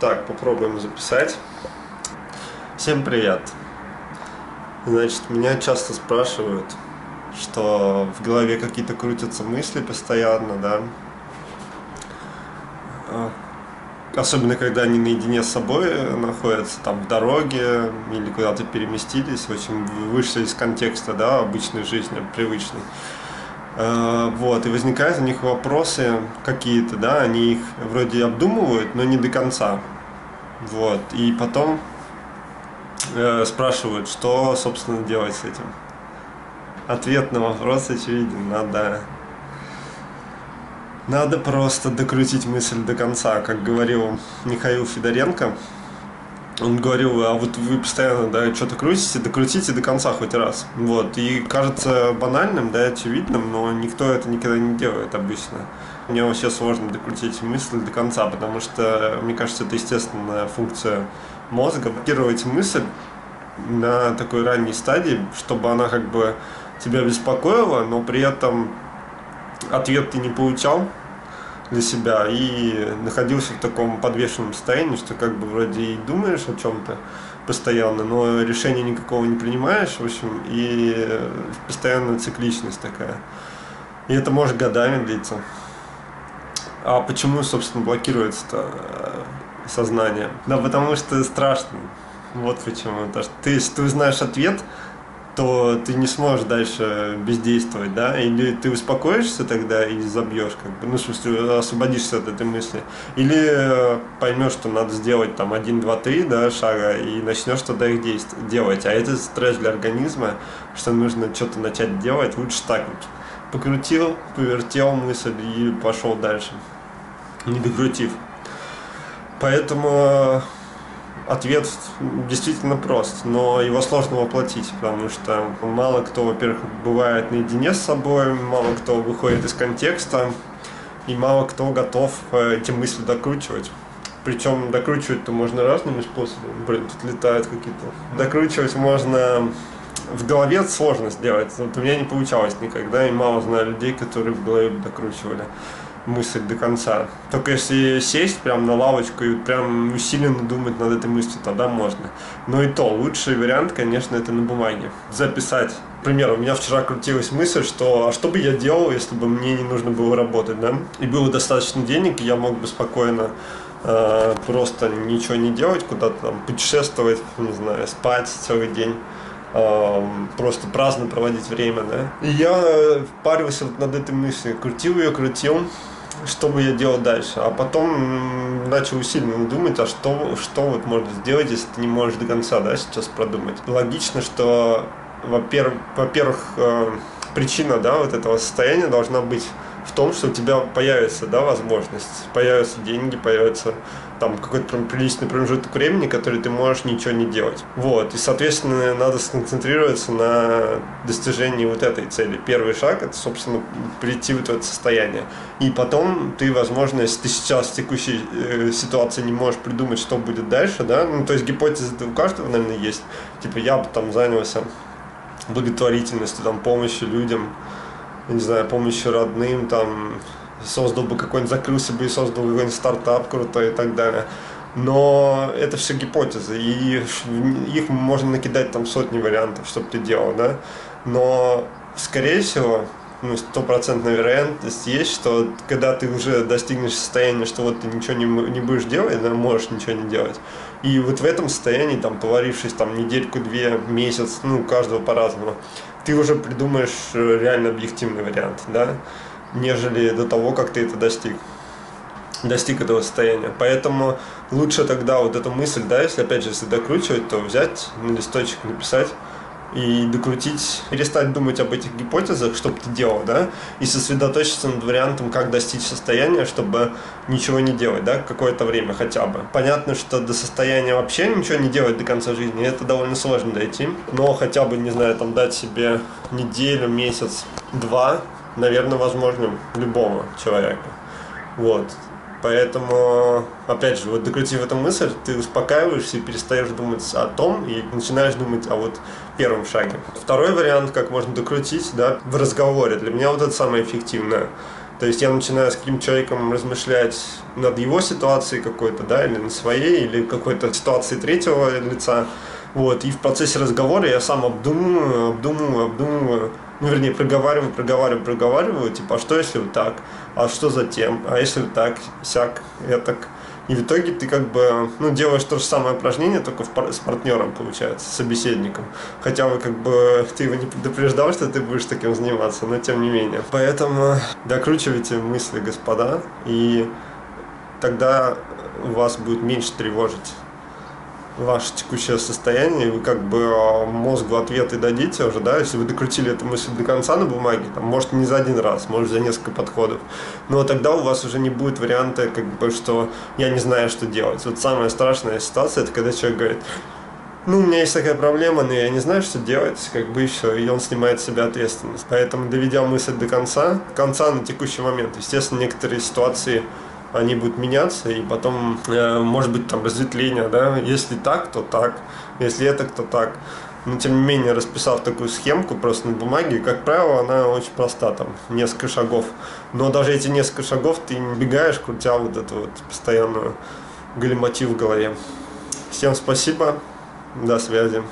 Так, попробуем записать. Всем привет. Значит, меня часто спрашивают, что в голове какие-то крутятся мысли постоянно, да. А, особенно, когда они наедине с собой находятся, там, в дороге или куда-то переместились, в общем, вышли из контекста, да, обычной жизни, привычной. А, вот, и возникают у них вопросы какие-то, да, они их вроде обдумывают, но не до конца. Вот, и потом э, спрашивают, что, собственно, делать с этим. Ответ на вопрос очевиден. Надо, надо просто докрутить мысль до конца. Как говорил Михаил Федоренко, он говорил, а вот вы постоянно да, что-то крутите, докрутите до конца хоть раз. Вот. И кажется банальным, да, очевидным, но никто это никогда не делает обычно. Мне вообще сложно докрутить мысль до конца, потому что, мне кажется, это естественная функция мозга блокировать мысль на такой ранней стадии, чтобы она как бы тебя беспокоила, но при этом ответ ты не получал для себя и находился в таком подвешенном состоянии, что как бы вроде и думаешь о чем-то постоянно, но решения никакого не принимаешь, в общем, и постоянная цикличность такая. И это может годами длиться. А почему, собственно, блокируется-то э, сознание? Да потому что страшно. Вот почему. Потому что ты, если ты узнаешь ответ, то ты не сможешь дальше бездействовать, да, или ты успокоишься тогда и забьешь, как бы, ну, в смысле, освободишься от этой мысли, или э, поймешь, что надо сделать там один, два, три, да, шага, и начнешь тогда их действовать, делать, а это стресс для организма, что нужно что-то начать делать, лучше так вот, покрутил, повертел мысль и пошел дальше, не докрутив. Поэтому ответ действительно прост, но его сложно воплотить, потому что мало кто, во-первых, бывает наедине с собой, мало кто выходит из контекста, и мало кто готов э, эти мысли докручивать. Причем докручивать-то можно разными способами. Блин, тут летают какие-то. Докручивать можно в голове сложно сделать. Вот у меня не получалось никогда, и мало знаю людей, которые в голове докручивали мысль до конца. Только если сесть прям на лавочку и прям усиленно думать над этой мыслью, тогда можно. Но и то, лучший вариант, конечно, это на бумаге. Записать. Например, у меня вчера крутилась мысль, что а что бы я делал, если бы мне не нужно было работать, да? И было достаточно денег, и я мог бы спокойно э, просто ничего не делать, куда-то там путешествовать, не знаю, спать целый день э, просто праздно проводить время, да. И я парился над этой мыслью, крутил ее, крутил, что бы я делал дальше. А потом начал усиленно думать, а что, что вот можно сделать, если ты не можешь до конца, да, сейчас продумать. Логично, что, во-первых, во-первых, э, причина, да, вот этого состояния должна быть в том, что у тебя появится, да, возможность, появятся деньги, появится там какой-то приличный промежуток времени, который ты можешь ничего не делать. Вот, и, соответственно, надо сконцентрироваться на достижении вот этой цели. Первый шаг – это, собственно, прийти в это состояние. И потом ты, возможно, если ты сейчас в текущей э, ситуации не можешь придумать, что будет дальше, да, ну, то есть гипотеза у каждого, наверное, есть. Типа, я бы там занялся благотворительностью, там, помощью людям, не знаю, помощью родным, там, создал бы какой-нибудь, закрылся бы и создал какой-нибудь стартап крутой и так далее. Но это все гипотезы, и их можно накидать там сотни вариантов, чтобы ты делал, да. Но, скорее всего, ну, стопроцентная вероятность есть, что когда ты уже достигнешь состояния, что вот ты ничего не, не будешь делать, да, можешь ничего не делать, и вот в этом состоянии, там, поварившись там недельку, две, месяц, ну, у каждого по-разному, ты уже придумаешь э, реально объективный вариант, да, нежели до того, как ты это достиг достиг этого состояния. Поэтому лучше тогда вот эту мысль, да, если опять же, если докручивать, то взять на листочек, написать и докрутить, перестать думать об этих гипотезах, чтобы ты делал, да, и сосредоточиться над вариантом, как достичь состояния, чтобы ничего не делать, да, какое-то время хотя бы. Понятно, что до состояния вообще ничего не делать до конца жизни, это довольно сложно дойти, но хотя бы, не знаю, там дать себе неделю, месяц, два, наверное, возможно любому человеку. Вот. Поэтому, опять же, вот докрутив эту мысль, ты успокаиваешься и перестаешь думать о том, и начинаешь думать о вот первом шаге. Второй вариант, как можно докрутить, да, в разговоре. Для меня вот это самое эффективное. То есть я начинаю с каким-то человеком размышлять над его ситуацией какой-то, да, или на своей, или какой-то ситуации третьего лица. Вот, и в процессе разговора я сам обдумываю, обдумываю, обдумываю, ну, вернее, проговариваю, проговариваю, проговариваю, типа, а что если вот так, а что затем, а если вот так, сяк, я так. И в итоге ты как бы ну, делаешь то же самое упражнение, только в пар- с партнером, получается, с собеседником. Хотя вы как бы ты его не предупреждал, что ты будешь таким заниматься, но тем не менее. Поэтому докручивайте мысли, господа, и тогда вас будет меньше тревожить ваше текущее состояние, и вы как бы а, мозгу ответы дадите уже, да, если вы докрутили эту мысль до конца на бумаге, там, может, не за один раз, может, за несколько подходов, но тогда у вас уже не будет варианта, как бы, что я не знаю, что делать. Вот самая страшная ситуация, это когда человек говорит, ну, у меня есть такая проблема, но я не знаю, что делать, как бы и все, и он снимает с себя ответственность. Поэтому, доведя мысль до конца, конца на текущий момент, естественно, некоторые ситуации они будут меняться, и потом, э, может быть, там разветвление, да, если так, то так, если это, то так. Но, тем не менее, расписав такую схемку просто на бумаге, как правило, она очень проста, там, несколько шагов. Но даже эти несколько шагов ты не бегаешь, крутя вот эту вот постоянную галиматив в голове. Всем спасибо, до связи.